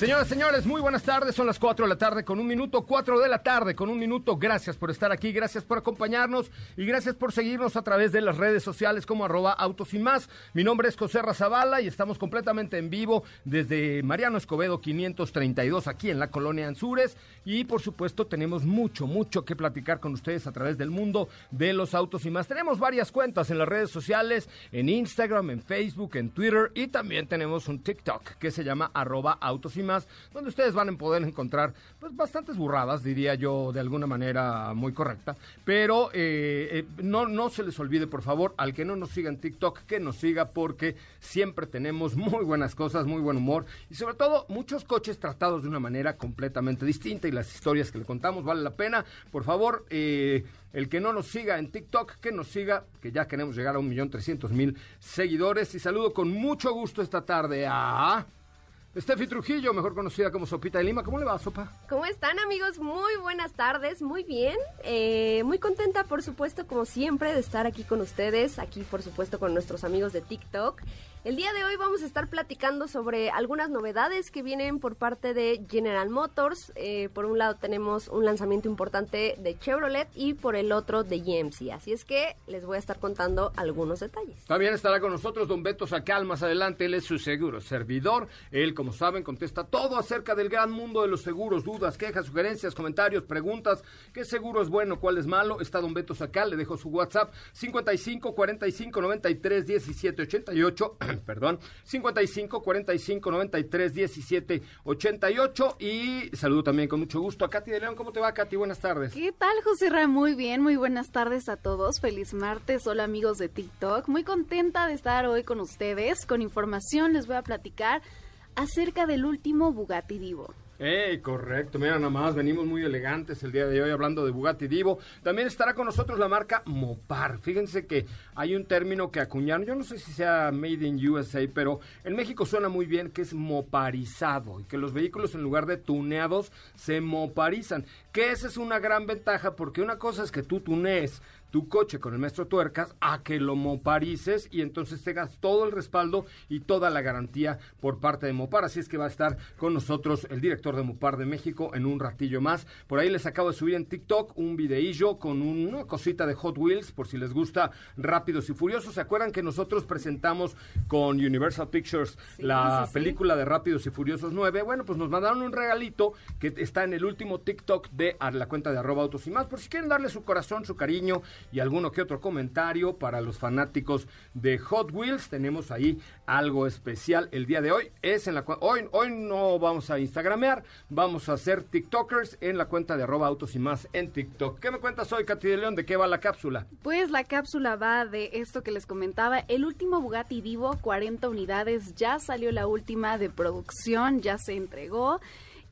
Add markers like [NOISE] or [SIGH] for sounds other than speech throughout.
Señoras, señores, muy buenas tardes. Son las 4 de la tarde con un minuto, 4 de la tarde con un minuto. Gracias por estar aquí, gracias por acompañarnos y gracias por seguirnos a través de las redes sociales como arroba autos y más. Mi nombre es José Razabala y estamos completamente en vivo desde Mariano Escobedo 532 aquí en la colonia Anzures. Y por supuesto tenemos mucho, mucho que platicar con ustedes a través del mundo de los autos y más. Tenemos varias cuentas en las redes sociales, en Instagram, en Facebook, en Twitter y también tenemos un TikTok que se llama arroba autos y más donde ustedes van a poder encontrar pues bastantes burradas, diría yo de alguna manera muy correcta, pero eh, eh, no, no se les olvide por favor, al que no nos siga en TikTok, que nos siga porque siempre tenemos muy buenas cosas, muy buen humor y sobre todo muchos coches tratados de una manera completamente distinta y las historias que le contamos vale la pena, por favor, eh, el que no nos siga en TikTok, que nos siga, que ya queremos llegar a un millón trescientos mil seguidores. Y saludo con mucho gusto esta tarde a... Steffi Trujillo, mejor conocida como Sopita de Lima. ¿Cómo le va, Sopa? ¿Cómo están, amigos? Muy buenas tardes, muy bien. Eh, muy contenta, por supuesto, como siempre, de estar aquí con ustedes, aquí, por supuesto, con nuestros amigos de TikTok. El día de hoy vamos a estar platicando sobre algunas novedades que vienen por parte de General Motors. Eh, por un lado tenemos un lanzamiento importante de Chevrolet y por el otro de GMC. Así es que les voy a estar contando algunos detalles. También estará con nosotros don Beto Sacal más adelante. Él es su seguro servidor. Él, como saben, contesta todo acerca del gran mundo de los seguros, dudas, quejas, sugerencias, comentarios, preguntas. ¿Qué seguro es bueno? ¿Cuál es malo? Está don Beto Sacal. Le dejo su WhatsApp 55 45 93 17 88. Perdón, 55 45 93 17 88 y saludo también con mucho gusto a Katy de León. ¿Cómo te va, Katy? Buenas tardes. ¿Qué tal, José Ra? Muy bien, muy buenas tardes a todos. Feliz martes. Hola, amigos de TikTok. Muy contenta de estar hoy con ustedes. Con información les voy a platicar acerca del último Bugatti Divo. ¡Ey, correcto! Mira, nada más, venimos muy elegantes el día de hoy hablando de Bugatti Divo. También estará con nosotros la marca Mopar. Fíjense que hay un término que acuñaron, yo no sé si sea Made in USA, pero en México suena muy bien que es moparizado y que los vehículos en lugar de tuneados se moparizan. Que esa es una gran ventaja porque una cosa es que tú tunees tu coche con el maestro tuercas a que lo moparices y entonces tengas todo el respaldo y toda la garantía por parte de Mopar. Así es que va a estar con nosotros el director de Mopar de México en un ratillo más. Por ahí les acabo de subir en TikTok un videillo con una cosita de Hot Wheels por si les gusta Rápidos y Furiosos. ¿Se acuerdan que nosotros presentamos con Universal Pictures la película de Rápidos y Furiosos 9? Bueno, pues nos mandaron un regalito que está en el último TikTok de la cuenta de arroba autos y más. Por si quieren darle su corazón, su cariño y alguno que otro comentario para los fanáticos de Hot Wheels. Tenemos ahí algo especial el día de hoy. Es en la hoy hoy no vamos a instagramear, vamos a hacer TikTokers en la cuenta de arroba autos y más en TikTok. ¿Qué me cuentas hoy, Katy de León? ¿De qué va la cápsula? Pues la cápsula va de esto que les comentaba, el último Bugatti Divo, 40 unidades, ya salió la última de producción, ya se entregó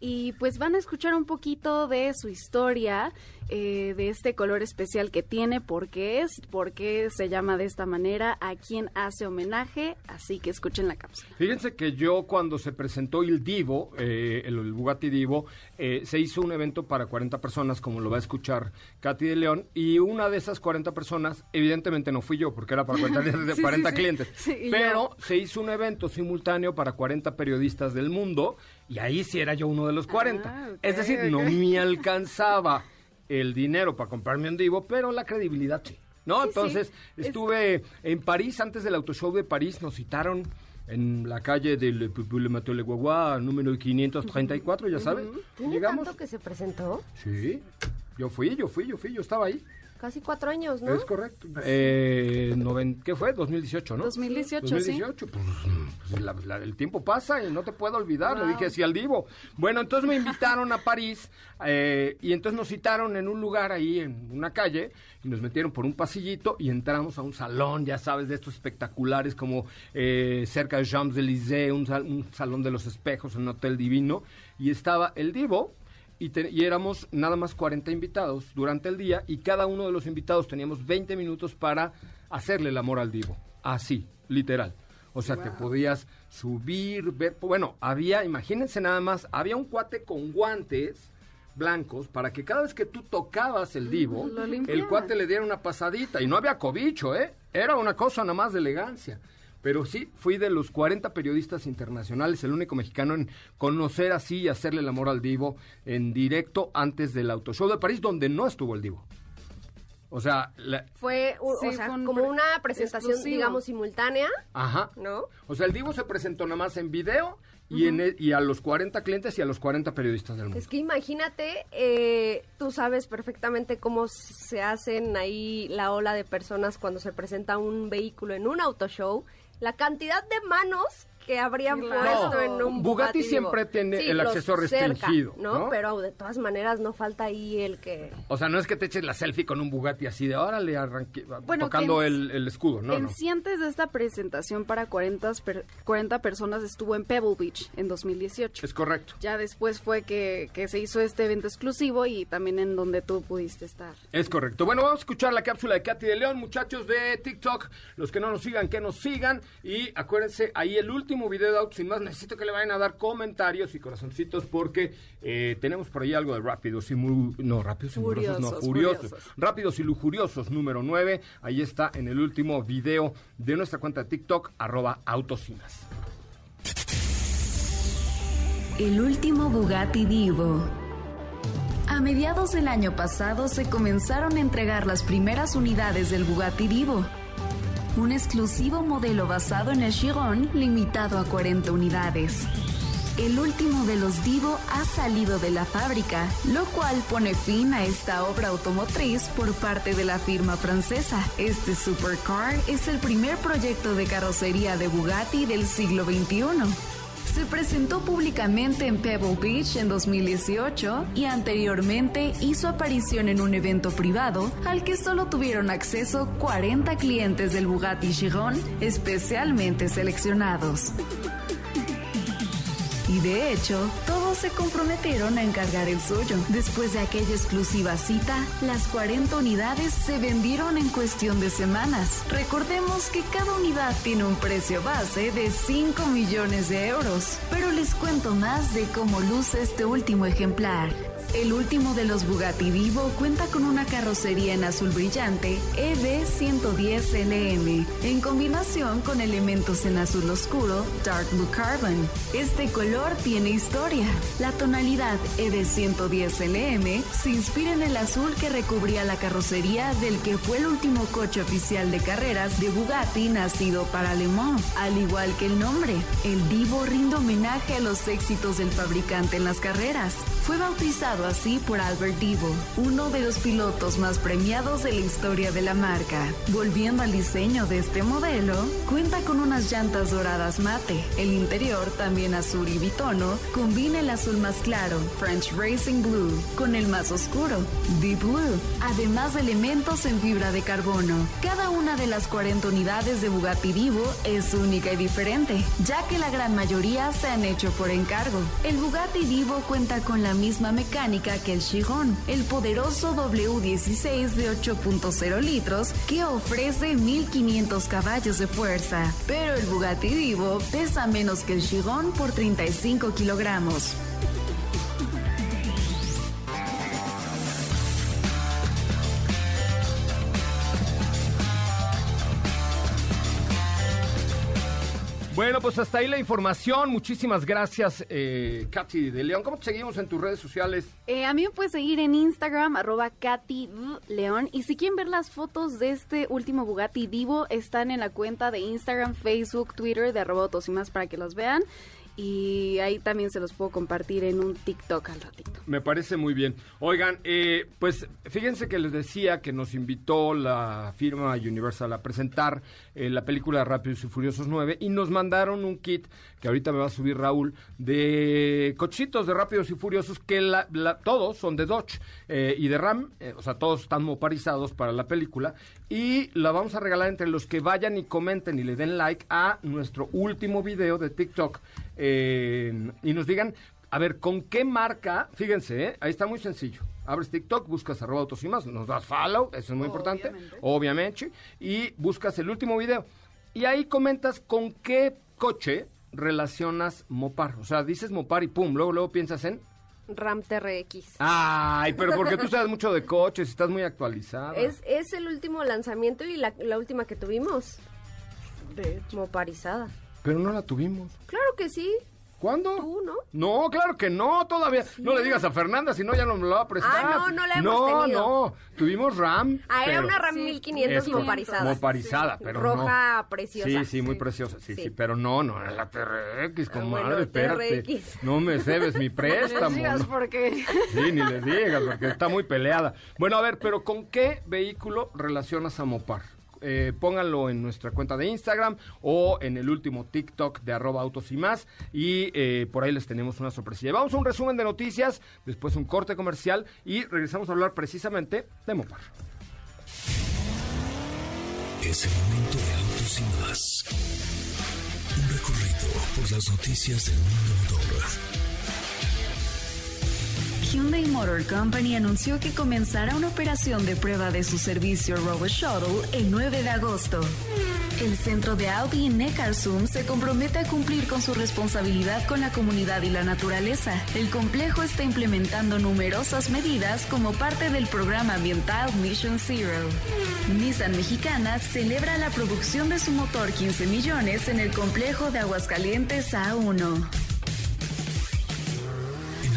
y pues van a escuchar un poquito de su historia, eh, de este color especial que tiene, por qué es, por qué se llama de esta manera, a quién hace homenaje, así que escuchen la cápsula. Fíjense que yo cuando se presentó el Divo, eh, el, Bugatti Divo, eh, se hizo un evento para 40 personas, como lo va a escuchar Katy de León, y una de esas 40 personas, evidentemente no fui yo, porque era para 40, [LAUGHS] [LAUGHS] de 40 clientes, pero se hizo un evento simultáneo para 40 periodistas del mundo, y ahí sí era yo uno de los 40. Ah, es decir, no me [LAUGHS] alcanzaba el dinero para comprarme un Divo, pero la credibilidad sí. ¿No? Entonces, estuve en París, antes del autoshow de París, nos citaron en la calle del Guagua, número 534, ya sabes. Llegamos. tanto que se presentó? Sí, yo fui, yo fui, yo fui, yo estaba ahí. Casi cuatro años, ¿no? Es correcto. Eh, ¿Qué fue? 2018, ¿no? 2018, 2018 pues, pues el tiempo pasa y no te puedo olvidar. Le dije así al divo. Bueno, entonces me invitaron a París eh, y entonces nos citaron en un lugar ahí, en una calle, y nos metieron por un pasillito y entramos a un salón, ya sabes, de estos espectaculares como eh, cerca de Champs-Élysées, un, un salón de los espejos, un hotel divino y estaba el Divo y, te- y éramos nada más 40 invitados durante el día y cada uno de los invitados teníamos 20 minutos para hacerle el amor al Divo. Así, literal. O sea, te podías subir, ver, bueno, había, imagínense nada más, había un cuate con guantes blancos para que cada vez que tú tocabas el divo, el cuate le diera una pasadita. Y no había cobicho, ¿eh? Era una cosa nada más de elegancia. Pero sí, fui de los 40 periodistas internacionales, el único mexicano en conocer así y hacerle el amor al divo en directo antes del autoshow de París, donde no estuvo el divo. O sea, la- Fue, u- Sí, o sea, fue un como pre- una presentación, exclusivo. digamos, simultánea, ajá. ¿no? O sea, el divo se presentó nada más en video y, en el- y a los 40 clientes y a los 40 periodistas del mundo. Es que imagínate, eh, tú sabes perfectamente cómo se hacen ahí la ola de personas cuando se presenta un vehículo en un auto show, la cantidad de manos que habrían Claro. puesto No, en un Bugatti Bugatti siempre tiene el acceso cerca, restringido, ¿no? ¿no? Pero de todas maneras no falta ahí el que... O sea, no es que te eches la selfie con un Bugatti así de órale, arranque, Bueno, tocando en- el, el escudo, ¿no? en no. sí, antes de esta presentación para 40, per- 40 personas estuvo en Pebble Beach en 2018. Es correcto. Ya después fue que, que se hizo este evento exclusivo y también en donde tú pudiste estar. Es correcto. Bueno, vamos a escuchar la cápsula de Katy de León, muchachos de TikTok. Los que no nos sigan, que nos sigan. Y acuérdense, ahí el último video de Autos Sin Más. Necesito que le vayan a dar comentarios y corazoncitos porque eh, tenemos por ahí algo de rápidos y muy. No, rápidos y no, Furiosos, furiosos. furiosos. Rápidos y lujuriosos, número 9. Ahí está en el último video de nuestra cuenta de TikTok, arroba Autos Sin Más. El último Bugatti Divo. A mediados del año pasado se comenzaron a entregar las primeras unidades del Bugatti Divo, un exclusivo modelo basado en el Chiron limitado a 40 unidades. El último de los Divo ha salido de la fábrica, lo cual pone fin a esta obra automotriz por parte de la firma francesa. Este supercar es el primer proyecto de carrocería de Bugatti del siglo XXI. Se presentó públicamente en Pebble Beach en 2018 y anteriormente hizo aparición en un evento privado al que solo tuvieron acceso 40 clientes del Bugatti Chiron especialmente seleccionados. Y de hecho, se comprometieron a encargar el suyo. Después de aquella exclusiva cita, las 40 unidades se vendieron en cuestión de semanas. Recordemos que cada unidad tiene un precio base de 5 millones de euros. Pero les cuento más de cómo luce este último ejemplar. El último de los Bugatti Divo cuenta con una carrocería en azul brillante E EB110LM, en combinación con elementos en azul oscuro Dark Blue Carbon. Este color tiene historia. La tonalidad E EB110LM se inspira en el azul que recubría la carrocería del que fue el último coche oficial de carreras de Bugatti nacido para Le Mans. Al igual que el nombre, el Divo rinde homenaje a los éxitos del fabricante en las carreras. Fue bautizado así por Albert Divo, uno de los pilotos más premiados de la historia de la marca. Volviendo al diseño de este modelo, cuenta con unas llantas doradas mate. El interior, también azul y bitono, combina el azul más claro, French Racing Blue, con el más oscuro, Deep Blue, además de elementos en fibra de carbono. Cada una de las 40 unidades de Bugatti Divo es única y diferente, ya que la gran mayoría se han hecho por encargo. El Bugatti Divo cuenta con la misma mecánica que el Chiron, el poderoso W16 de 8.0 litros que ofrece 1500 caballos de fuerza, pero el Bugatti Divo pesa menos que el Chiron por 35 kilogramos. Bueno, pues hasta ahí la información. Muchísimas gracias, eh, Katy de León. ¿Cómo te seguimos en tus redes sociales? Eh, a mí me puedes seguir en Instagram, arroba Katy. León. Y si quieren ver las fotos de este último Bugatti Divo, están en la cuenta de Instagram, Facebook, Twitter de arroba más para que los vean. Y ahí también se los puedo compartir en un TikTok al ratito. Me parece muy bien. Oigan, eh, pues fíjense que les decía que nos invitó la firma Universal a presentar eh, la película Rápidos y Furiosos 9 y nos mandaron un kit que ahorita me va a subir Raúl de cochitos de Rápidos y Furiosos que la- la- todos son de Dodge eh, y de Ram, eh, o sea, todos están moparizados para la película y la vamos a regalar entre los que vayan y comenten y le den like a nuestro último video de TikTok y nos digan A ver, ¿con qué marca? Fíjense, ¿eh? ahí está muy sencillo. Abres TikTok, buscas arroba autos y más, nos das follow, eso es muy importante, obviamente, y buscas el último video. Y ahí comentas con qué coche relacionas Mopar. O sea, dices Mopar y pum, luego, luego piensas en... Ram TRX. Ay, pero porque tú [LAUGHS] sabes mucho de coches y estás muy actualizada. Es, es el último lanzamiento y la, la última que tuvimos. De hecho. Moparizada. Pero no la tuvimos. Claro que sí. ¿Cuándo? Tú, ¿no? No, claro que no, todavía. No le digas a Fernanda, si no ya no me lo va a prestar. Ah, no, no la hemos no, tenido. No, tuvimos RAM. Ah, era una RAM Sí. 1500 Esto, moparizada. Moparizada, pero Roja no. preciosa. Sí, sí, muy Sí. preciosa. Sí, sí, Sí. pero no, no, era la TRX, comadre, bueno, espérate. TRX. No me cebes mi [LAUGHS] No préstamo. les digas porque Sí, ni les digas, porque está muy peleada. Bueno, a ver, pero ¿con qué vehículo relacionas a Mopar? Eh, pónganlo en nuestra cuenta de Instagram o en el último TikTok de arroba autos y más. Y eh, por ahí les tenemos una sorpresilla. Vamos a un resumen de noticias, después un corte comercial y regresamos a hablar precisamente de Mopar. Es el momento de autos y más. Un recorrido por las noticias del mundo motor. Hyundai Motor Company anunció que comenzará una operación de prueba de su servicio Robot Shuttle el 9 de agosto. El centro de Audi en se compromete a cumplir con su responsabilidad con la comunidad y la naturaleza. El complejo está implementando numerosas medidas como parte del programa ambiental Mission Zero. Nissan Mexicana celebra la producción de su motor 15 millones en el complejo de Aguascalientes A1. En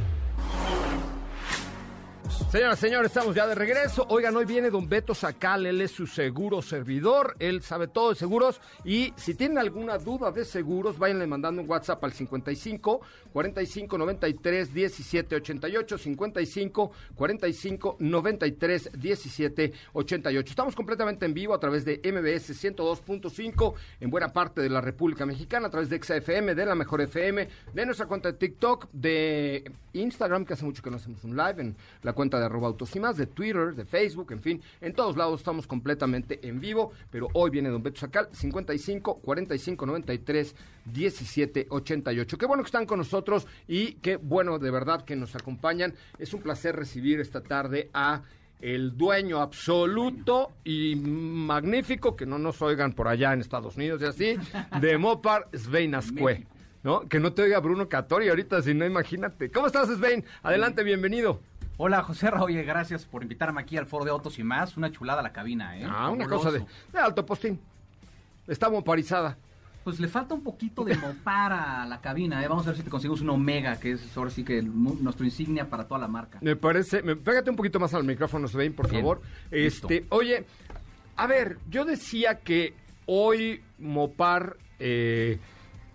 Señoras, señores, estamos ya de regreso. Oigan, hoy viene don Beto Sacal, él es su seguro servidor, él sabe todo de seguros y si tienen alguna duda de seguros, váyanle mandando un WhatsApp al 55 45 93 17 88, 55 45 93 17 88. Estamos completamente en vivo a través de MBS 102.5 en buena parte de la República Mexicana, a través de XFM, de la Mejor FM, de nuestra cuenta de TikTok, de Instagram, que hace mucho que no hacemos un live, en la cuenta de arroba autos y más, de Twitter, de Facebook, en fin, en todos lados estamos completamente en vivo, pero hoy viene Don Beto Sacal, 55 45 93 17 88. Qué bueno que están con nosotros y qué bueno de verdad que nos acompañan. Es un placer recibir esta tarde a el dueño absoluto y magnífico, que no nos oigan por allá en Estados Unidos y así, de [LAUGHS] Mopar Svein Ascue. ¿No? Que no te oiga Bruno Catori ahorita, si no, imagínate. ¿Cómo estás, Svein? Adelante, bienvenido. Hola José oye, gracias por invitarme aquí al foro de autos y más. Una chulada la cabina, ¿eh? Ah, una Fabuloso. cosa de, de alto postín. Está moparizada. Pues le falta un poquito de mopar a la cabina, ¿eh? Vamos a ver si te conseguimos un Omega, que es ahora sí que el nuestro insignia para toda la marca. Me parece, me, pégate un poquito más al micrófono, Svein, por Bien, favor. listo. Este, oye, a ver, yo decía que hoy Mopar eh,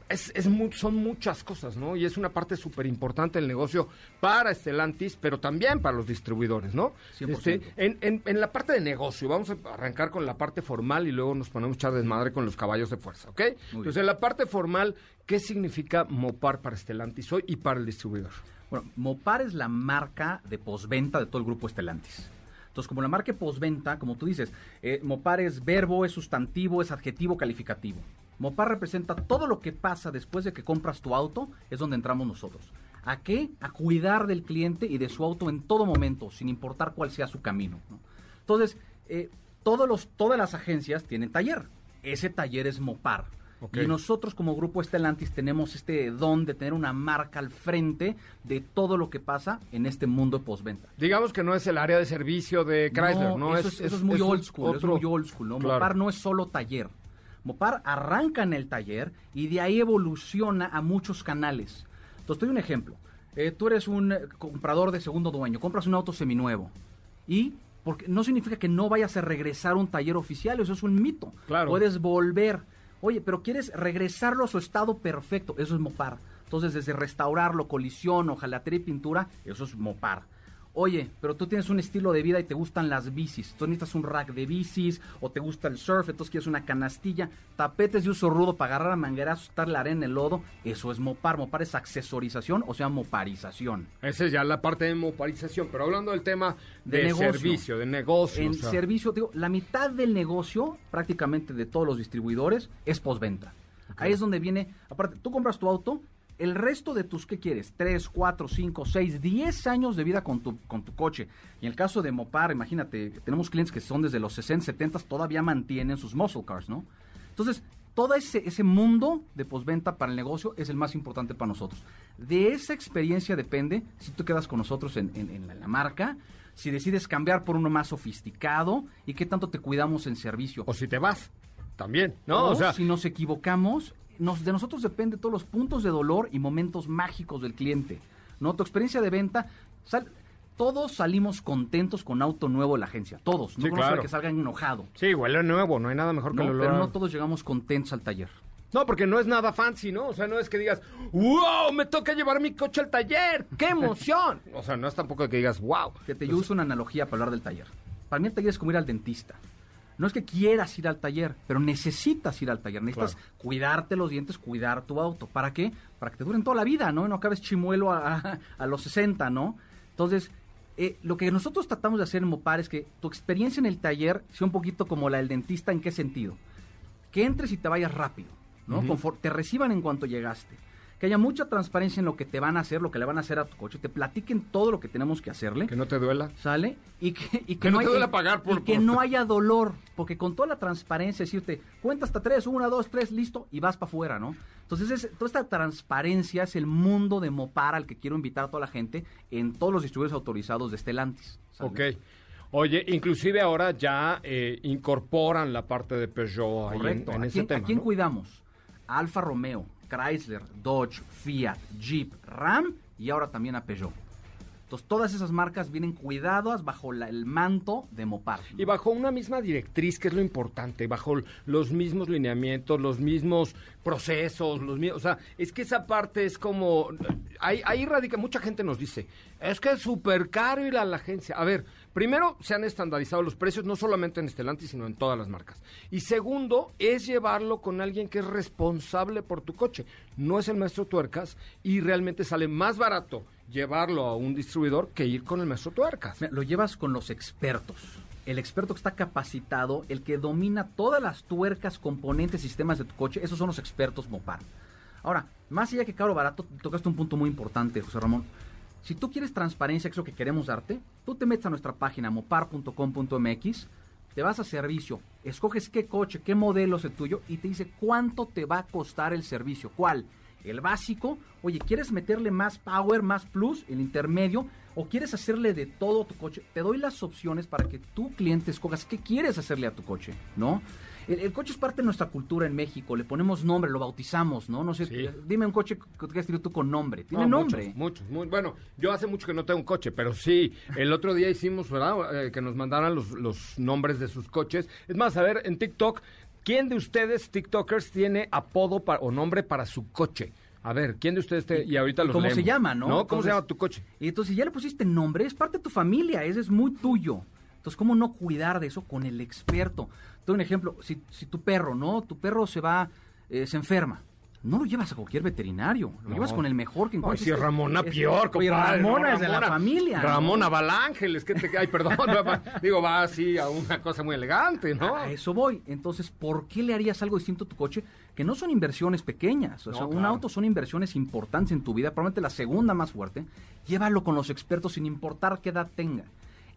es, son muchas cosas, ¿no? Y es una parte súper importante del negocio para Stellantis, pero también para los distribuidores, ¿no? 100%. Este, en, en- en la parte de negocio, vamos a arrancar con la parte formal y luego nos ponemos echar desmadre con los caballos de fuerza, ¿ok? Entonces, bien. en la parte formal, ¿qué significa Mopar para Stellantis hoy y para el distribuidor? Bueno, Mopar es la marca de posventa de todo el grupo Estelantis. Entonces, como la marca de posventa, como tú dices, eh, Mopar es verbo, es sustantivo, es adjetivo calificativo. Mopar representa todo lo que pasa después de que compras tu auto, es donde entramos nosotros. ¿A qué? A cuidar del cliente y de su auto en todo momento, sin importar cuál sea su camino. ¿no? Entonces, eh, todos los, todas las agencias tienen taller. Ese taller es Mopar. Y nosotros como grupo Estelantis tenemos este don de tener una marca al frente de todo lo que pasa en este mundo de postventa. Digamos que no es el área de servicio de Chrysler, ¿no? Eso es, eso es muy old school, otro- es muy old school, ¿no? Claro. Mopar no es solo taller. Mopar arranca en el taller y de ahí evoluciona a muchos canales. Entonces, te doy un ejemplo. Eh, tú eres un eh, comprador de segundo dueño, compras un auto seminuevo y Porque no significa que no vayas a regresar a un taller oficial, eso es un mito. Claro. Puedes volver. Oye, pero quieres regresarlo a su estado perfecto, eso es Mopar. Entonces, desde restaurarlo, colisión, hojalatería y pintura, eso es Mopar. Oye, pero tú tienes un estilo de vida y te gustan las bicis. Tú necesitas un rack de bicis o te gusta el surf, entonces quieres una canastilla, tapetes de uso rudo para agarrar a manguerazos, estar la arena en el lodo. Eso es mopar. Mopar es accesorización, o sea, moparización. Esa es ya la parte de moparización, pero hablando del tema de, De negocio. servicio, de negocio. En o sea, servicio, digo, la mitad del negocio, prácticamente de todos los distribuidores, es postventa. Ahí es donde viene, aparte, tú compras tu auto, el resto de tus, ¿qué quieres? 3, 4, 5, 6, 10 años de vida con tu, con tu coche. Y en el caso de Mopar, imagínate, tenemos clientes que son desde los 60, 70, todavía mantienen sus muscle cars, ¿no? Entonces, todo ese, ese mundo de postventa para el negocio es el más importante para nosotros. De esa experiencia depende si tú quedas con nosotros en, en- en la, la marca, si decides cambiar por uno más sofisticado y qué tanto te cuidamos en servicio. O si te vas, también, ¿no? O O sea, si nos equivocamos, nos, de nosotros depende todos los puntos de dolor y momentos mágicos del cliente. ¿no? Tu experiencia de venta, sal- todos salimos contentos con auto nuevo de la agencia. Todos. No Sí, claro. que salgan enojado. sí, huele nuevo, no hay nada mejor que ¿no? el Pero no todos llegamos contentos al taller. No, porque no es nada fancy, ¿no? O sea, no es que digas, wow, me toca llevar mi coche al taller, qué emoción. [LAUGHS] o sea, no es tampoco que digas, wow. Fíjate, yo uso una analogía para hablar del taller. Para mí el taller es como ir al dentista. No es que quieras ir al taller, pero necesitas ir al taller. Necesitas Claro. cuidarte los dientes, cuidar tu auto. ¿Para qué? Para que te duren toda la vida, ¿no? Y no acabes chimuelo a, a- a los 60, ¿no? Entonces, eh, lo que nosotros tratamos de hacer en Mopar es que tu experiencia en el taller sea un poquito como la del dentista. ¿En qué sentido? Que entres y te vayas rápido, ¿no? Te reciban en cuanto llegaste. Que haya mucha transparencia en lo que te van a hacer, lo que le van a hacer a tu coche. Te platiquen todo lo que tenemos que hacerle. Que no te duela. ¿Sale? Y que, y Que no te haya- duele pagar por- y que por- no [LAUGHS] haya dolor. Porque con toda la transparencia, decirte, cuenta hasta tres, una, dos, tres, listo, y vas para afuera, ¿no? Entonces, es- toda esta transparencia es el mundo de Mopar al que quiero invitar a toda la gente en todos los distribuidores autorizados de Stellantis. ¿sale? Ok. Oye, inclusive ahora ya eh, incorporan la parte de Peugeot ahí en- Correcto. en, ¿A ese quién, tema. a quién ¿no? cuidamos? A Alfa Romeo, Chrysler, Dodge, Fiat, Jeep, Ram y ahora también a Peugeot. Entonces, todas esas marcas vienen cuidadas bajo el manto de Mopar. Y bajo una misma directriz, que es lo importante, bajo los mismos lineamientos, los mismos procesos, los mismos, o sea, es que esa parte es como, ahí, ahí radica, mucha gente nos dice, es que es súper caro ir a la agencia. A ver, primero, se han estandarizado los precios, no solamente en Stellantis, sino en todas las marcas. Y segundo, es llevarlo con alguien que es responsable por tu coche. No es el maestro tuercas y realmente sale más barato llevarlo a un distribuidor que ir con el maestro tuercas. Lo llevas con los expertos. El experto que está capacitado, el que domina todas las tuercas, componentes, sistemas de tu coche, esos son los expertos Mopar. Ahora, más allá que caro barato, tocaste un punto muy importante, José Ramón. Si tú quieres transparencia, que es lo que queremos darte, tú te metes a nuestra página mopar.com.mx, te vas a servicio, escoges qué coche, qué modelo es el tuyo y te dice cuánto te va a costar el servicio. ¿Cuál? El básico, oye, ¿quieres meterle más power, más plus, el intermedio? ¿O quieres hacerle de todo tu coche? Te doy las opciones para que tu cliente escogas qué quieres hacerle a tu coche, ¿no? El, el coche es parte de nuestra cultura en México, le ponemos nombre, lo bautizamos, ¿no? No sé, Sí. dime un coche que quieras tener tú con nombre. Tiene No, nombre. Muchos, muchos, muy, bueno, yo hace mucho que no tengo un coche, pero sí, el otro día hicimos, ¿verdad? Eh, que nos mandaran los, los nombres de sus coches. Es más, a ver, en TikTok, ¿quién de ustedes, TikTokers, tiene apodo o nombre para su coche? A ver, ¿quién de ustedes te, y ahorita los ¿Cómo se llama, no? ¿Cómo Entonces- se llama tu coche? Y entonces ya le pusiste nombre, es parte de tu familia, ese es muy tuyo. Entonces, ¿cómo no cuidar de eso con el experto? Te doy un ejemplo, si, si tu perro, ¿no? Tu perro se va, eh, se enferma. No lo llevas a cualquier veterinario, lo No. llevas con el mejor que Ay, encuentres. si es Ramona Es- peor, Oye. Ramona no, es de la familia. ¿no? Ramona Valángeles, que te... Ay, perdón, digo, va así a una cosa muy elegante, ¿no? A eso voy. Entonces, ¿por qué le harías algo distinto a tu coche? Que no son inversiones pequeñas. O un auto son inversiones importantes en tu vida, probablemente la segunda más fuerte. Llévalo con los expertos sin importar qué edad tenga.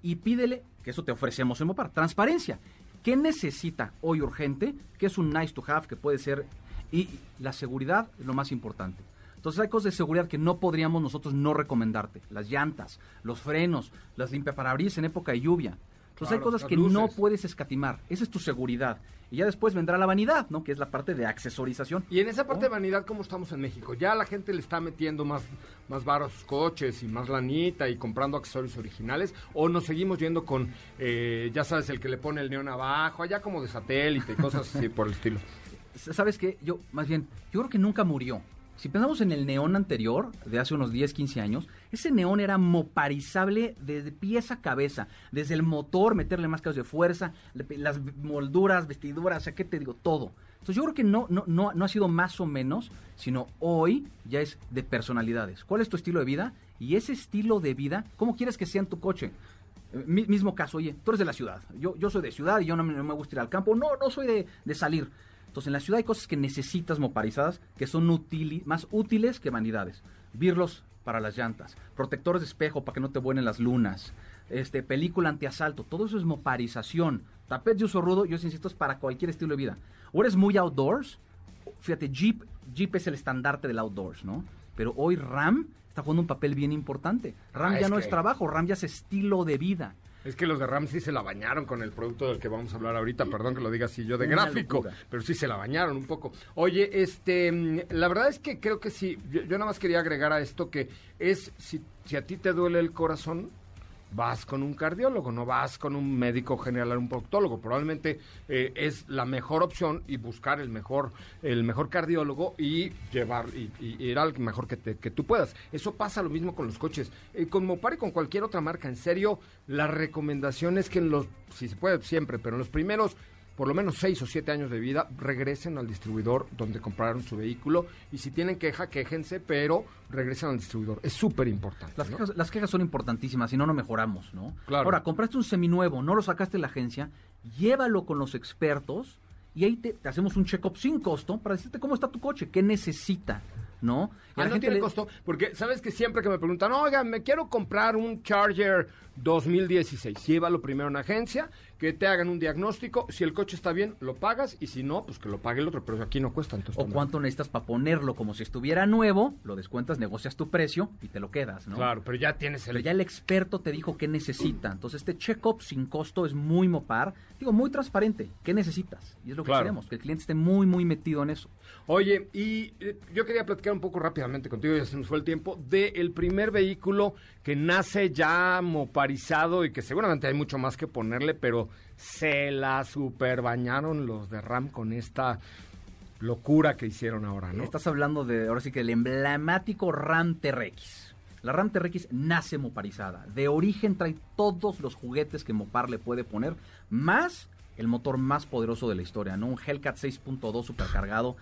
Y pídele, que eso te ofrecemos en Mopar, transparencia. ¿Qué necesita hoy urgente? ¿Qué es un nice to have que puede ser? Y la seguridad es lo más importante. Entonces hay cosas de seguridad que no podríamos nosotros no recomendarte. Las llantas, los frenos, las limpiaparabrisas en época de lluvia. Entonces hay cosas que no puedes escatimar. Esa es tu seguridad. Y ya después vendrá la vanidad, ¿no? Que es la parte de accesorización. Y en esa parte de vanidad, ¿cómo estamos en México? Ya la gente le está metiendo más, más varo a sus coches y más lanita y comprando accesorios originales. ¿O nos seguimos yendo con, eh, ya sabes, el que le pone el neón abajo, allá como de satélite y cosas así [LAUGHS] por el estilo? ¿Sabes qué? Yo, más bien, yo creo que nunca murió. Si pensamos en el neón anterior, de hace unos 10, 15 años, ese neón era moparizable desde pies a cabeza, desde el motor, meterle más casos de fuerza, las molduras, vestiduras, o sea, ¿qué te digo? Todo. Entonces yo creo que no, no, no, no ha sido más o menos, sino hoy ya es de personalidades. ¿Cuál es tu estilo de vida? Y ese estilo de vida, ¿cómo quieres que sea en tu coche? Eh, mi- mismo caso, oye, tú eres de la ciudad, yo, yo soy de ciudad y yo no me, no me gusta ir al campo, no, no soy de, de salir. Entonces en la ciudad hay cosas que necesitas moparizadas que son más útiles que vanidades. Birlos para las llantas, protectores de espejo para que no te vuelen las lunas, este, película antiasalto, todo eso es moparización. Tapet de uso rudo, yo os insisto, es para cualquier estilo de vida. O eres muy outdoors, fíjate, Jeep, Jeep es el estandarte del outdoors, ¿no? Pero hoy Ram está jugando un papel bien importante. Ram Ah, ya no que- es trabajo, Ram ya es estilo de vida. Es que los de Ram sí se la bañaron con el producto del que vamos a hablar ahorita. Perdón que lo diga así yo de Una gráfico, locura. pero sí se la bañaron un poco. Oye, este, la verdad es que creo que sí. Yo, yo nada más quería agregar a esto que es si, si a ti te duele el corazón, vas con un cardiólogo, no vas con un médico general, un proctólogo. Probablemente eh, es la mejor opción y buscar el mejor, el mejor cardiólogo y llevar y, y ir al mejor que, te- que tú puedas. Eso pasa lo mismo con los coches. Eh, con Mopar con cualquier otra marca, en serio, la recomendación es que en los, si se puede siempre, pero en los primeros por lo menos seis o siete años de vida, regresen al distribuidor donde compraron su vehículo y si tienen queja, quéjense, pero regresen al distribuidor. Es súper importante. Las, ¿no? quejas, las quejas son importantísimas, si no, no mejoramos, ¿no? Claro. Ahora, compraste un seminuevo, no lo sacaste de la agencia, llévalo con los expertos y ahí te, te hacemos un check-up sin costo para decirte cómo está tu coche, qué necesita, ¿no? Ah, la no gente tiene le- costo, porque sabes que siempre que me preguntan, oiga, me quiero comprar un Charger 2016, llévalo primero a una agencia, que te hagan un diagnóstico, si el coche está bien, lo pagas, y si no, pues que lo pague el otro, pero aquí no cuesta entonces. O cuánto necesitas para ponerlo como si estuviera nuevo, lo descuentas, negocias tu precio y te lo quedas, ¿no? Claro, pero ya tienes Pero el... ya el experto te dijo qué necesita. Entonces, este check-up sin costo es muy mopar. Digo, muy transparente. ¿Qué necesitas? Y es lo que Claro. queremos, que el cliente esté muy, muy metido en eso. Oye, y eh, yo quería platicar un poco rápidamente contigo, ya se nos fue el tiempo, de el primer vehículo que nace ya y que seguramente hay mucho más que ponerle, pero se la super bañaron los de Ram con esta locura que hicieron ahora, ¿no? Estás hablando de, ahora sí que el emblemático Ram TRX. La Ram TRX nace moparizada. De origen trae todos los juguetes que Mopar le puede poner, más el motor más poderoso de la historia, ¿no? Un Hellcat 6.2 supercargado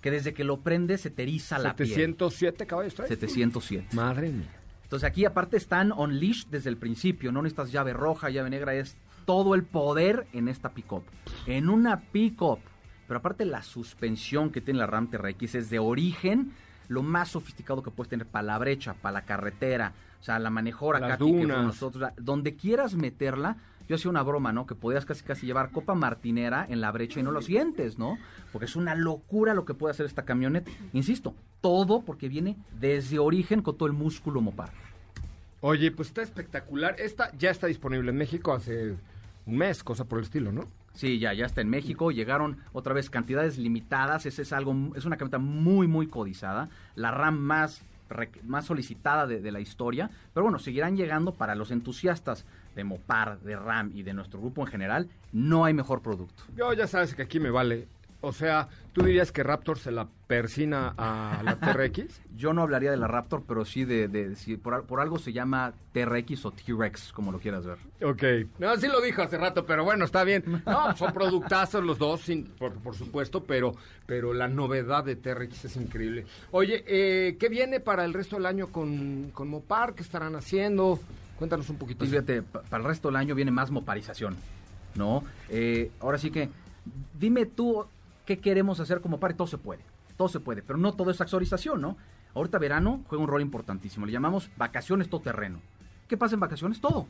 que desde que lo prende se te eriza la piel. 707 caballos trae. 707. Madre mía. Entonces aquí aparte están unleashed desde el principio, no necesitas llave roja, llave negra, es todo el poder en esta pick-up. En una pick-up. Pero aparte la suspensión que tiene la Ram TRX es de origen lo más sofisticado que puedes tener para la brecha, para la carretera, o sea, la mejor Las acá que nosotros, donde quieras meterla. Yo hacía una broma, ¿no? Que podías casi casi llevar copa martinera en la brecha y no lo sientes, ¿no? Porque es una locura lo que puede hacer esta camioneta. Insisto, todo porque viene desde origen con todo el músculo Mopar. Oye, pues está espectacular. Esta ya está disponible en México hace un mes, cosa por el estilo, ¿no? Sí, ya, ya está en México. Llegaron otra vez cantidades limitadas. Ese es algo, es una camioneta muy, muy codizada. La RAM más, más solicitada de, de la historia. Pero bueno, seguirán llegando para los entusiastas de Mopar, de RAM y de nuestro grupo en general. No hay mejor producto. Yo ya sabes que aquí me vale. O sea, ¿tú dirías que Raptor se la persina a la [LAUGHS] TRX? Yo no hablaría de la Raptor, pero sí de, de- si por, por algo se llama TRX o T-Rex, como lo quieras ver. Ok. No, sí lo dijo hace rato, pero bueno, está bien. No, son productazos los dos, sin- por, por supuesto, pero, pero la novedad de TRX es increíble. Oye, eh, ¿qué viene para el resto del año con, con Mopar? ¿Qué estarán haciendo? Cuéntanos un poquito. Pues fíjate, pa- para el resto del año viene más moparización, ¿no? Eh, ahora sí que, dime tú qué queremos hacer como par, todo se puede, todo se puede, pero no todo es accesorización, ¿no? Ahorita verano juega un rol importantísimo, le llamamos vacaciones todo terreno. ¿Qué pasa en vacaciones? Todo.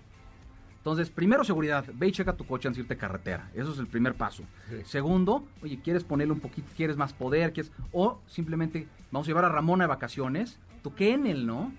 Entonces, primero seguridad, ve y checa tu coche antes de irte carretera. Eso es el primer paso. Sí. Segundo, oye, ¿quieres ponerle un poquito, quieres más poder? ¿Quieres? O simplemente vamos a llevar a Ramona de vacaciones, tú que en él, ¿no?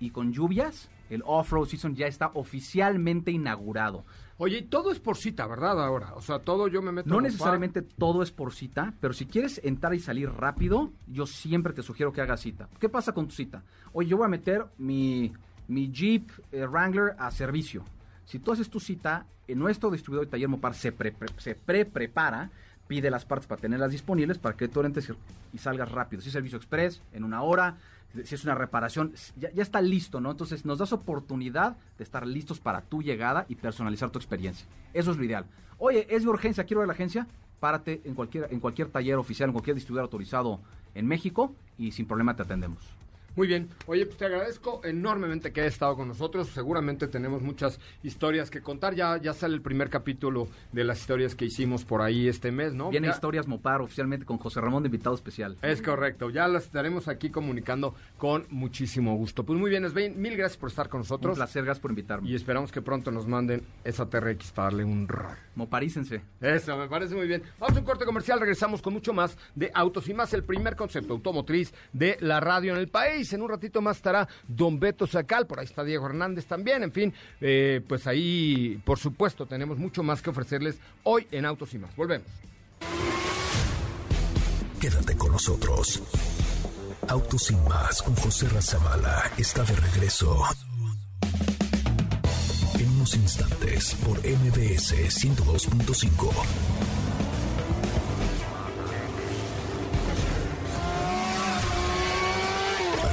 Y con lluvias, el off-road season ya está oficialmente inaugurado. Oye, y todo es por cita, ¿verdad? Ahora, o sea, todo yo me meto. No necesariamente todo es por cita, pero si quieres entrar y salir rápido, yo siempre te sugiero que hagas cita. ¿Qué pasa con tu cita? Oye, yo voy a meter mi, mi Jeep eh, Wrangler a servicio. Si tú haces tu cita, en nuestro distribuidor de taller Mopar se pre- pre- se pre-prepara, pide las partes para tenerlas disponibles para que tú entres y- y salgas rápido. Si es servicio express, en una hora, si es una reparación, ya, está listo, ¿no? Entonces nos das oportunidad de estar listos para tu llegada y personalizar tu experiencia. Eso es lo ideal. Oye, es de urgencia, quiero ver la agencia, párate en cualquier, en cualquier taller oficial, en cualquier distribuidor autorizado en México y sin problema te atendemos. Muy bien. Oye, pues te agradezco enormemente que hayas estado con nosotros. Seguramente tenemos muchas historias que contar. Ya, ya sale el primer capítulo de las historias que hicimos por ahí este mes, ¿no? Viene Ya- Historias Mopar oficialmente con José Ramón de invitado especial. Es correcto, ya las estaremos aquí comunicando con muchísimo gusto. Pues muy bien, Svein, mil gracias por estar con Un nosotros placer, gracias por invitarme. y esperamos que pronto nos manden esa TRX para darle un rol. Moparícense. Eso, me parece muy bien. Vamos a un corte comercial, regresamos con mucho más de Autos y Más, el primer concepto automotriz de la radio en el país. En un ratito más estará Don Beto Sacal, por ahí está Diego Hernández también, en fin, eh, pues ahí, por supuesto, tenemos mucho más que ofrecerles hoy en Autos y Más. Volvemos. Quédate con nosotros. Autos sin más con José Razabala está de regreso. En unos instantes por MBS 102.5.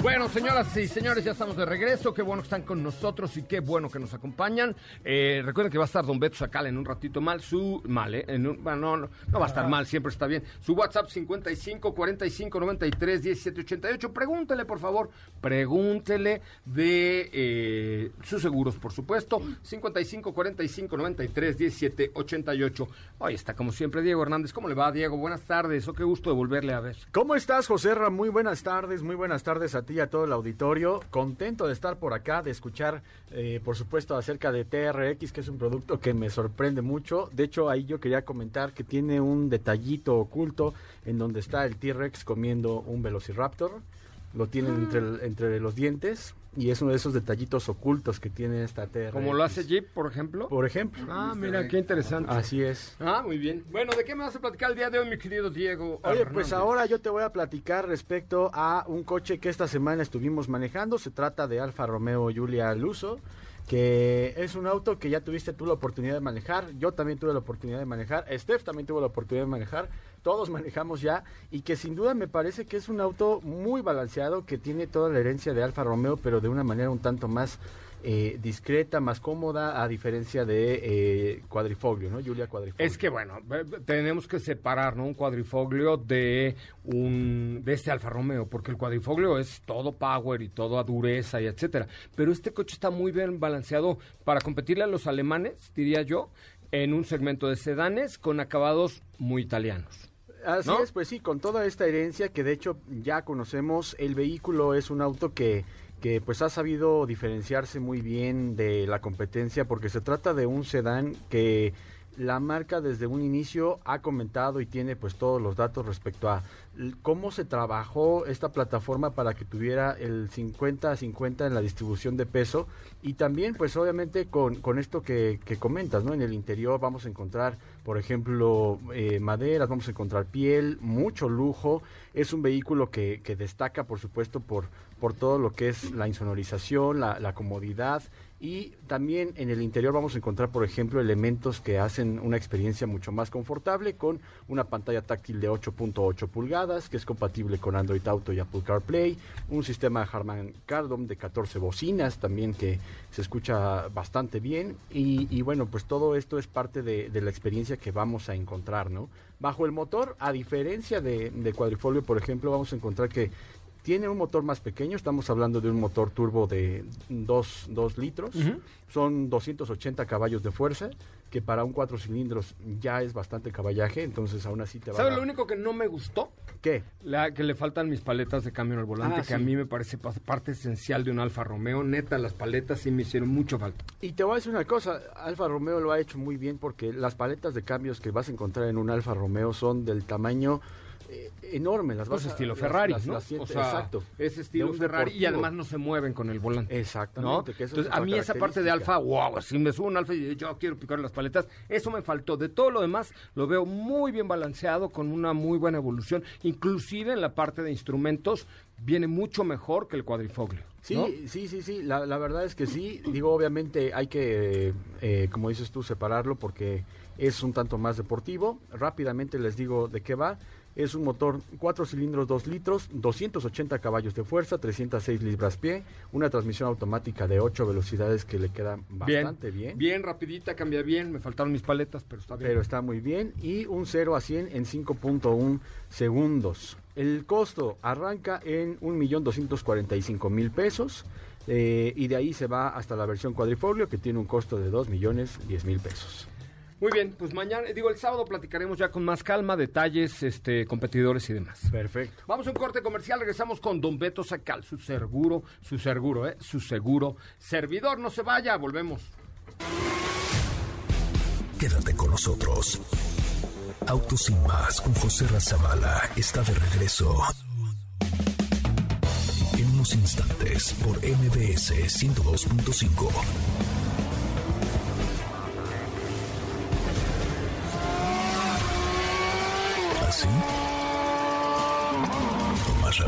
Bueno, señoras y señores, ya estamos de regreso. Qué bueno que están con nosotros y qué bueno que nos acompañan. Eh, recuerden que va a estar Don Beto Sacal en un ratito mal. Su mal, ¿eh? En un- bueno, no, no, no va a estar mal, siempre está bien. Su WhatsApp 55 45 93 17 88. Pregúntele, por favor, pregúntele de eh, sus seguros, por supuesto. 55 45 93 17 88. Ahí está, como siempre, Diego Hernández. ¿Cómo le va, Diego? Buenas tardes. O qué gusto de volverle a ver. ¿Cómo estás, José Ra? Muy buenas tardes, muy buenas tardes a ti y a todo el auditorio. Contento de estar por acá, de escuchar, eh, por supuesto, acerca de TRX, que es un producto que me sorprende mucho. De hecho, ahí yo quería comentar que tiene un detallito oculto en donde está el T-Rex comiendo un Velociraptor. Lo tienen entre, el- entre los dientes y es uno de esos detallitos ocultos que tiene esta TRX. Como lo hace Jeep, por ejemplo. Por ejemplo. Ah, mira, qué interesante. Así es. Ah, muy bien. Bueno, ¿de qué me vas a platicar el día de hoy, mi querido Diego? Oye, Hernández? pues ahora yo te voy a platicar respecto a un coche que esta semana estuvimos manejando. Se trata de Alfa Romeo Giulia Luso, que es un auto que ya tuviste tú la oportunidad de manejar. Yo también tuve la oportunidad de manejar. Steph también tuvo la oportunidad de manejar. Todos [LAUGHS] manejamos ya y que sin duda me parece que es un auto muy balanceado, que tiene toda la herencia de Alfa Romeo, pero de una manera un tanto más eh, discreta, más cómoda, a diferencia de eh, Quadrifoglio, ¿no? Giulia Quadrifoglio. Es que bueno, tenemos que separar, ¿no? Un cuadrifoglio de un de este Alfa Romeo, porque el cuadrifoglio es todo power y todo a dureza y etcétera. Pero este coche está muy bien balanceado para competirle a los alemanes, diría yo, en un segmento de sedanes con acabados muy italianos. Así ¿no? es, pues sí, con toda esta herencia que de hecho ya conocemos, el vehículo es un auto que, que pues ha sabido diferenciarse muy bien de la competencia porque se trata de un sedán que la marca desde un inicio ha comentado y tiene pues todos los datos respecto a cómo se trabajó esta plataforma para que tuviera el 50 a 50 en la distribución de peso y también pues obviamente con, con esto que, que comentas, ¿no? En el interior vamos a encontrar, por ejemplo, eh, maderas, vamos a encontrar piel, mucho lujo, es un vehículo que, que destaca por supuesto por, por todo lo que es la insonorización, la, comodidad y también en el interior vamos a encontrar, por ejemplo, elementos que hacen una experiencia mucho más confortable con una pantalla táctil de 8.8 pulgadas que es compatible con Android Auto y Apple CarPlay, un sistema Harman Kardon de 14 bocinas también que se escucha bastante bien y, bueno, pues todo esto es parte de, la experiencia que vamos a encontrar, ¿no? Bajo el motor, a diferencia de, Quadrifolio, por ejemplo, vamos a encontrar que Tiene un motor más pequeño, estamos hablando de un motor turbo de 2 litros. Son 280 caballos de fuerza, que para un cuatro cilindros ya es bastante caballaje, entonces aún así te va a ¿Sabes lo único que no me gustó? ¿Qué? La, que le faltan mis paletas de cambio al volante, Ah, que a mí me parece pa- parte esencial de un Alfa Romeo. Neta, las paletas sí me hicieron mucho falta. Y te voy a decir una cosa, Alfa Romeo lo ha hecho muy bien porque las paletas de cambios que vas a encontrar en un Alfa Romeo son del tamaño eh, enorme. Las Pues vas estilo las- Ferrari, las- ¿no? las o sea, exacto. es estilo Ferrari y además no se mueven con el volante. Exactamente, ¿no? que Entonces, a mí esa parte de. Alfa, wow, si me subo un Alfa y yo quiero picar las paletas, eso me faltó. De todo lo demás, lo veo muy bien balanceado, con una muy buena evolución. Inclusive en la parte de instrumentos, viene mucho mejor que el cuadrifoglio. Sí, ¿no? sí, sí, sí, la, la verdad es que sí. Digo, obviamente hay que, eh, como dices tú, separarlo porque es un tanto más deportivo. Rápidamente les digo de qué va. Es un motor 4 cilindros 2 litros, 280 caballos de fuerza, 306 libras-pie, una transmisión automática de 8 velocidades que le queda bastante bien. Bien, rapidita, cambia bien. Me faltaron mis paletas, pero está bien. pero está muy bien. Y un 0 a 100 en 5.1 segundos. El costo arranca en 1.245.000 pesos. eh, y de ahí se va hasta la versión cuadrifolio que tiene un costo de 2 millones 10 mil pesos. Muy bien, pues mañana, digo, el sábado platicaremos ya con más calma, detalles, este, competidores y demás. Perfecto. Vamos a un corte comercial, regresamos con Don Beto Sacal, su seguro, su seguro, ¿eh? Su seguro. Servidor, no se vaya, volvemos. Quédate con nosotros. Autos sin más con José Razabala está de regreso. En unos instantes por MBS 102.5.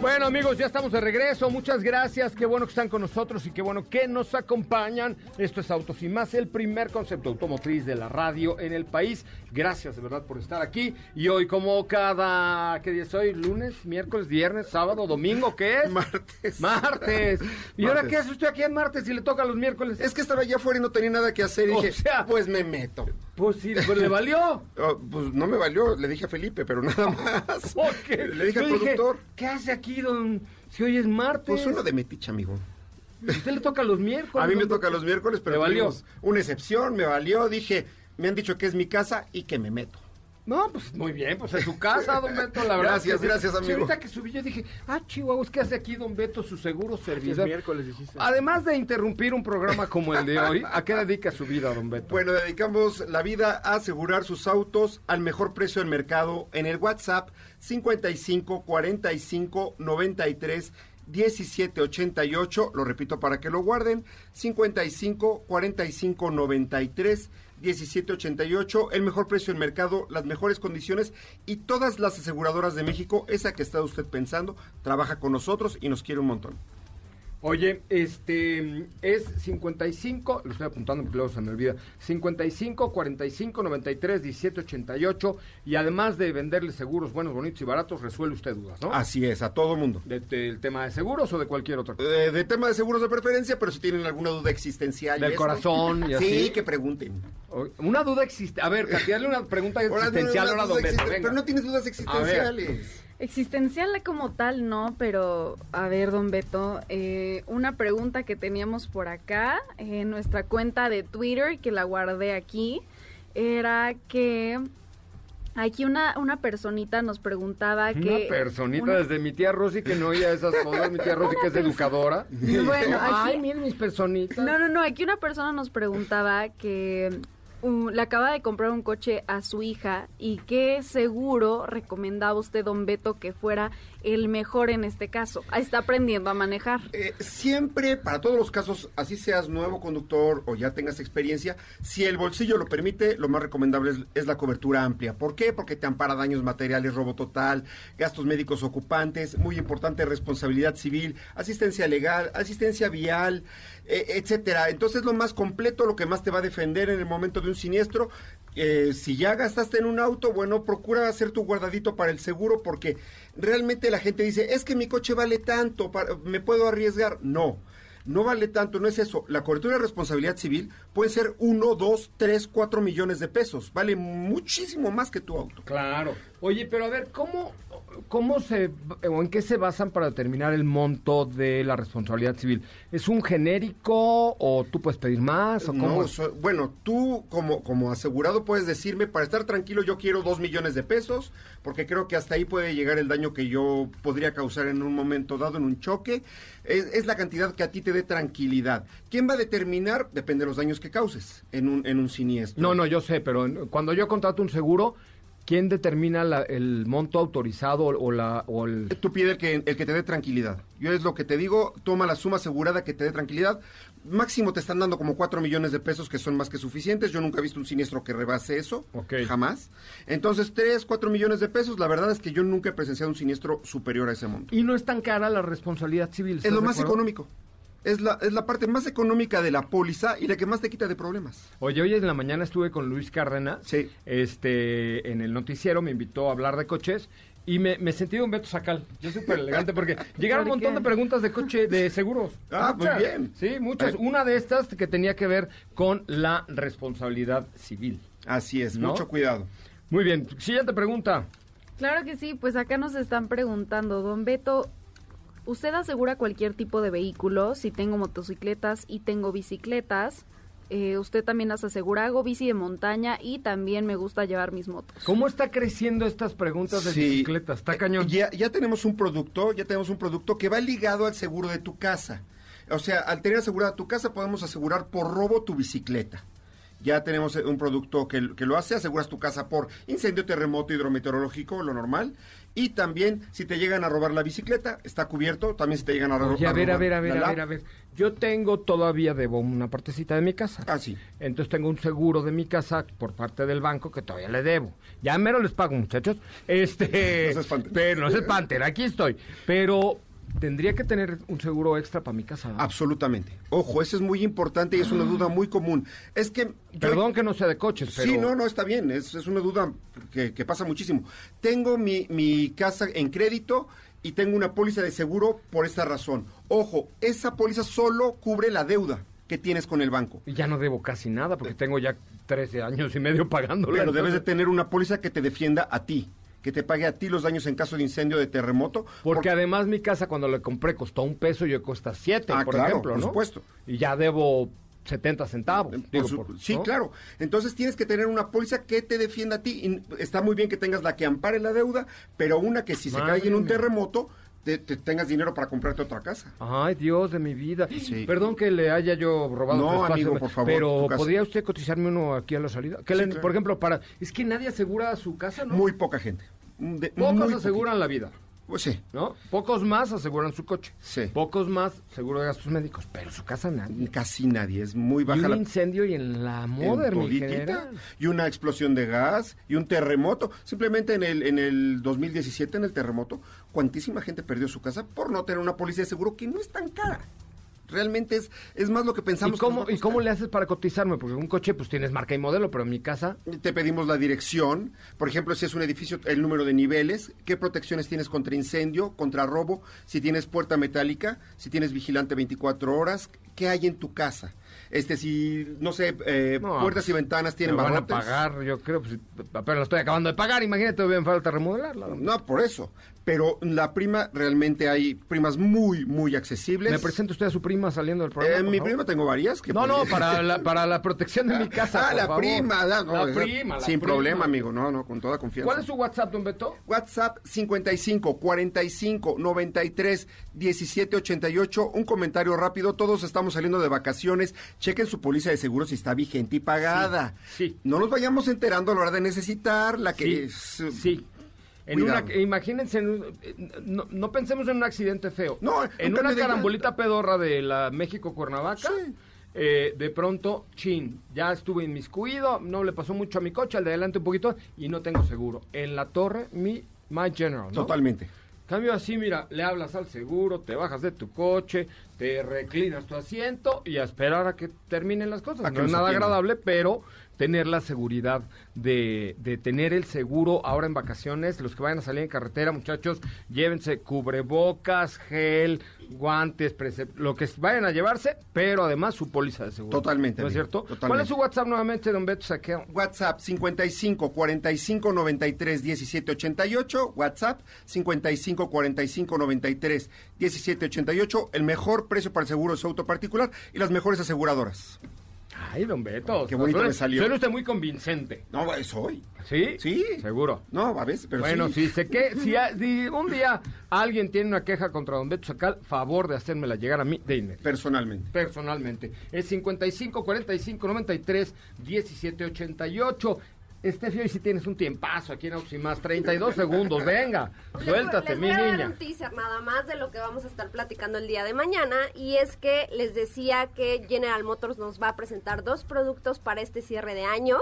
Bueno amigos, ya estamos de regreso. Muchas gracias. Qué bueno que están con nosotros y qué bueno que nos acompañan. Esto es Autos y más, el primer concepto automotriz de la radio en el país. Gracias de verdad por estar aquí. Y hoy como cada... ¿Qué día es hoy? ¿Lunes? ¿Miércoles? ¿Viernes? ¿Sábado? ¿Domingo? ¿Qué es? Martes. Martes. ¿Y ahora qué hace usted aquí en martes y le toca los miércoles? Es que estaba allá afuera y no tenía nada que hacer y O dije, sea- pues me meto. Pues sí, pues le valió. [LAUGHS] Oh, pues no me valió, le dije a Felipe, pero nada más. [LAUGHS] ¿Por qué? Le dije al productor, ¿Qué hace aquí, don? Si hoy es martes. pues uno de metiche, amigo. Usted le toca los miércoles. [LAUGHS] A mí me toca los miércoles, pero ¿Le valió? una excepción, me valió, dije, me han dicho que es mi casa y que me meto. No, pues muy bien, pues en su casa, don Beto, la verdad. Gracias, que gracias, amigo. ahorita que subí yo dije, ah, chihuahuas, ¿qué hace aquí don Beto, su seguro Es servidor? miércoles, dijiste. Además de interrumpir un programa como el de hoy, ¿a qué dedica su vida, don Beto? Bueno, dedicamos la vida a asegurar sus autos al mejor precio del mercado en el WhatsApp 55 45 93 17 88. Lo repito para que lo guarden. 55 45 93 17 88. El mejor precio del mercado, las mejores condiciones y todas las aseguradoras de México. Esa que está usted pensando, trabaja con nosotros y nos quiere un montón. Oye, este es 55, lo estoy apuntando porque luego se me olvida, 55 45 93 17 88 y además de venderle seguros buenos, bonitos y baratos, resuelve usted dudas, ¿no? Así es, a todo mundo. De- ¿Del tema de seguros o de cualquier otra cosa? Eh, de tema de seguros de preferencia, pero si tienen alguna duda existencial. y Del esto, corazón y [LAUGHS] así. Sí, que pregunten. Una duda existe. A ver, Katy, una pregunta existencial ahora, duda don Beto. existen- venga. Pero no tienes dudas existenciales. Existencial como tal, no, pero a ver, don Beto, eh, una pregunta que teníamos por acá en nuestra cuenta de Twitter, que la guardé aquí, era que Aquí una, una personita nos preguntaba que... Una personita, una- desde mi tía Rosy que no oía esas cosas, mi tía Rosy que es [LAUGHS] educadora. Bueno, Ay, aquí- miren mis personitas. No, no, no, aquí una persona nos preguntaba que le acaba de comprar un coche a su hija y qué seguro recomendaba usted, don Beto, que fuera el mejor en este caso. Está aprendiendo a manejar. Eh, siempre, para todos los casos, así seas nuevo conductor o ya tengas experiencia, si el bolsillo lo permite, lo más recomendable es, es la cobertura amplia. ¿Por qué? Porque te ampara daños materiales, robo total, gastos médicos ocupantes, muy importante responsabilidad civil, asistencia legal, asistencia vial, eh, etcétera. Entonces, lo más completo, lo que más te va a defender en el momento de un siniestro. Eh, si ya gastaste en un auto, bueno, procura hacer tu guardadito para el seguro porque realmente la gente dice, es que mi coche vale tanto, para- me puedo arriesgar. No, no vale tanto, no es eso. La cobertura de responsabilidad civil puede ser uno, dos, tres, cuatro millones de pesos. Vale muchísimo más que tu auto. Claro. Oye, pero a ver, ¿cómo, cómo se, o en qué se basan para determinar el monto de la responsabilidad civil? ¿Es un genérico o tú puedes pedir más? O cómo No, so- bueno, tú como, como asegurado puedes decirme, para estar tranquilo yo quiero dos millones de pesos, porque creo que hasta ahí puede llegar el daño que yo podría causar en un momento dado, en un choque. Es, es la cantidad que a ti te dé tranquilidad. ¿Quién va a determinar? Depende de los daños que causes en un, en un siniestro. No, no, yo sé, pero en- cuando yo contrato un seguro, ¿quién determina la- el monto autorizado o, la, o el... Tú pide el que, el que te dé tranquilidad. Yo es lo que te digo, toma la suma asegurada que te dé tranquilidad. Máximo te están dando como 4 millones de pesos que son más que suficientes. Yo nunca he visto un siniestro que rebase eso. Ok. Jamás. Entonces, 3, 4 millones de pesos, la verdad es que yo nunca he presenciado un siniestro superior a ese monto. Y no es tan cara la responsabilidad civil. Es ¿estás lo más acuerdo? económico. Es la, es la parte más económica de la póliza y la que más te quita de problemas. Oye, hoy en la mañana estuve con Luis Cárdenas. Sí. Este, en el noticiero me invitó a hablar de coches y me, me sentí un Beto Sacal. Yo súper elegante porque [LAUGHS] llegaron un ¿Por montón qué? de preguntas de coche, de seguros. [LAUGHS] Ah, muy bien. Sí, muchas. Una de estas que tenía que ver con la responsabilidad civil. Así es, ¿No? mucho cuidado. Muy bien. Siguiente pregunta. Claro que sí, pues acá nos están preguntando, don Beto, ¿usted asegura cualquier tipo de vehículo? Si tengo motocicletas y tengo bicicletas, eh, usted también las asegura, hago bici de montaña y también me gusta llevar mis motos. ¿Cómo está creciendo estas preguntas de Sí. bicicletas? Está cañón. Ya, ya tenemos un producto, ya tenemos un producto que va ligado al seguro de tu casa. O sea, al tener asegurada tu casa podemos asegurar por robo tu bicicleta. Ya tenemos eh, un producto que, que lo hace, aseguras tu casa por incendio, terremoto, hidrometeorológico, lo normal. Y también si te llegan a robar la bicicleta, está cubierto. También si te llegan a, ro- Oye, a ver, a robar ver, a ver, la a ver, a ver. Yo tengo todavía, debo una partecita de mi casa. Ah, sí. Entonces tengo un seguro de mi casa por parte del banco que todavía le debo. Ya mero les pago, muchachos. Este, [LAUGHS] No se espanten. Pero no se espanten, aquí estoy. Pero tendría que tener un seguro extra para mi casa. Absolutamente. Ojo, eso es muy importante y es una duda muy común. Es que... yo- Perdón que no sea de coches, pero Sí, no, no, está bien, es, es una duda que, que pasa muchísimo. Tengo mi, mi casa en crédito y tengo una póliza de seguro por esta razón. Ojo, esa póliza solo cubre la deuda que tienes con el banco. Ya no debo casi nada porque tengo ya 13 años y medio pagándola. Pero debes de tener una póliza que te defienda a ti, que te pague a ti los daños en caso de incendio, de terremoto. Porque además mi casa cuando la compré costó un peso y hoy cuesta siete, Ah, por claro, ejemplo, por ¿no? supuesto. Y ya debo 70 centavos. Por digo, su- por- sí, ¿no? claro. Entonces tienes que tener una póliza que te defienda a ti. Y está muy bien que tengas la que ampare la deuda, pero una que si se cae en un terremoto, te, te tengas dinero para comprarte otra casa. Ay, Dios de mi vida. Sí. Perdón que le haya yo robado No, espacio, amigo, por favor, Pero. ¿podría usted cotizarme uno aquí a la salida? Que Sí, le- claro. Por ejemplo, para... Es que nadie asegura su casa, ¿no? Muy poca gente. De- Pocos aseguran la vida. Pues sí, ¿no? Pocos más aseguran su coche. Sí. Pocos más seguro de gastos médicos, pero su casa nadie. casi nadie. Es muy Y baja un la... incendio y en la en Modern, general. y una explosión de gas y un terremoto. Simplemente en el, en el 2017, en el terremoto, cuantísima gente perdió su casa por no tener una póliza de seguro que no es tan cara. Realmente es, es más lo que ¿Y pensamos. que cómo, ¿Y cómo le haces para cotizarme? Porque un coche pues tienes marca y modelo, pero en mi casa... Te pedimos la dirección, por ejemplo, si es un edificio, el número de niveles, qué protecciones tienes contra incendio, contra robo, si tienes puerta metálica, si tienes vigilante 24 horas, qué hay en tu casa. Este, si, no sé, eh, No, puertas pues, y ventanas tienen me van a pagar, yo creo, pues, apenas la estoy acabando de pagar, imagínate, bien falta remodelarla. No, por eso. Pero la prima, realmente hay primas muy, muy accesibles. ¿Me presenta usted a su prima saliendo del programa? Eh, mi favor? prima tengo varias. Que No, no, para la, para la protección de mi [LAUGHS] casa. Ah, por la favor. prima, da- no, la prima, la sin prima. problema, amigo. No, no, con toda confianza. ¿Cuál es su WhatsApp, don Beto? WhatsApp 55 45 93 17 88. Un comentario rápido. Todos estamos saliendo de vacaciones. Chequen su póliza de seguro si está vigente y pagada. Sí, sí. No nos vayamos enterando a la hora de necesitar la que Sí, es. sí. En Cuidado. una, imagínense, en un- eh, no, no pensemos en un accidente feo. No, en una de carambolita pedorra de la México-Cuernavaca, Sí. eh, de pronto, chin, ya estuve inmiscuido, no le pasó mucho a mi coche, al de adelante un poquito, y no tengo seguro. En la torre, mi, my general, ¿no? Totalmente. Cambio así, mira, le hablas al seguro, te bajas de tu coche, te reclinas tu asiento y a esperar a que terminen las cosas. A que no es nada agradable, pero tener la seguridad de, de tener el seguro ahora en vacaciones. Los que vayan a salir en carretera, muchachos, llévense cubrebocas, gel, guantes, lo que vayan a llevarse, pero además su póliza de seguro. Totalmente, ¿No es amigo, cierto? totalmente. ¿Cuál es su WhatsApp nuevamente, don Beto Saqueo? WhatsApp 55 45 93 17 88. WhatsApp 55 45 93 17 88. El mejor precio para el seguro de su auto particular y las mejores aseguradoras. Ay, don Beto. Qué bonito suena, me salió. Suena usted muy convincente. No, soy. ¿Sí? Sí. Seguro. No, a veces, pero bueno, sí. si, sé que, si, si un día alguien tiene una queja contra Don Beto Sacal, favor de hacérmela llegar a mí de inmediato. Personalmente. Personalmente. Es 55 45 93 17 88. Estefio, y si tienes un tiempazo aquí en Autos y más, 32 segundos, venga, suéltate, les mi voy a dar niña. un teaser nada más de lo que vamos a estar platicando el día de mañana y es que les decía que General Motors nos va a presentar dos productos para este cierre de año.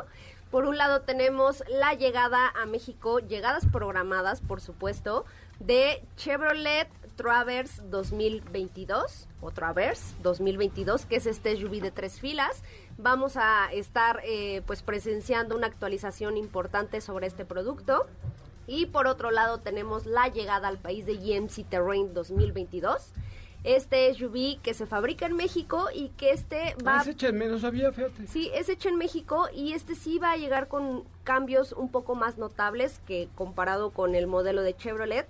Por un lado tenemos la llegada a México, llegadas programadas, por supuesto, de Chevrolet Traverse 2022 o Traverse 2022, que es este SUV de tres filas. Vamos a estar eh, pues presenciando una actualización importante sobre este producto. Y por otro lado tenemos la llegada al país de GMC Terrain 2022. Este SUV que se fabrica en México y que este va... Ah, ese chisme no sabía, fíjate. Sí, es hecho en México y este sí va a llegar con cambios un poco más notables que comparado con el modelo de Chevrolet.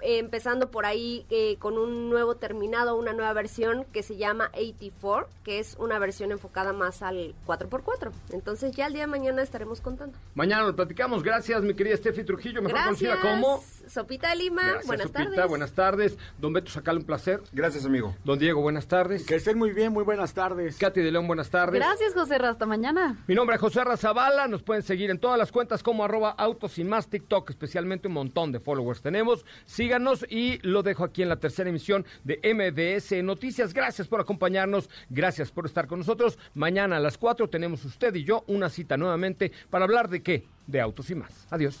Eh, empezando por ahí eh, con un nuevo terminado, una nueva versión que se llama 84, que es una versión enfocada más al 4x4. Entonces ya el día de mañana estaremos contando. Mañana lo platicamos. Gracias, mi querida Steffi Trujillo, mejor conocida Gracias. como... Sopita Lima, Gracias, buenas Sopita, tardes. Buenas tardes. Don Beto Sacal, un placer. Gracias, amigo. Don Diego, buenas tardes. Que estén muy bien, muy buenas tardes. Katy de León, buenas tardes. Gracias, José. Hasta mañana. Mi nombre es José Razabala, nos pueden seguir en todas las cuentas como arroba autos y más TikTok, especialmente un montón de followers tenemos. Síganos y lo dejo aquí en la tercera emisión de MBS Noticias. Gracias por acompañarnos, gracias por estar con nosotros. Mañana a las 4 tenemos usted y yo una cita nuevamente para hablar de qué, de autos y más. Adiós.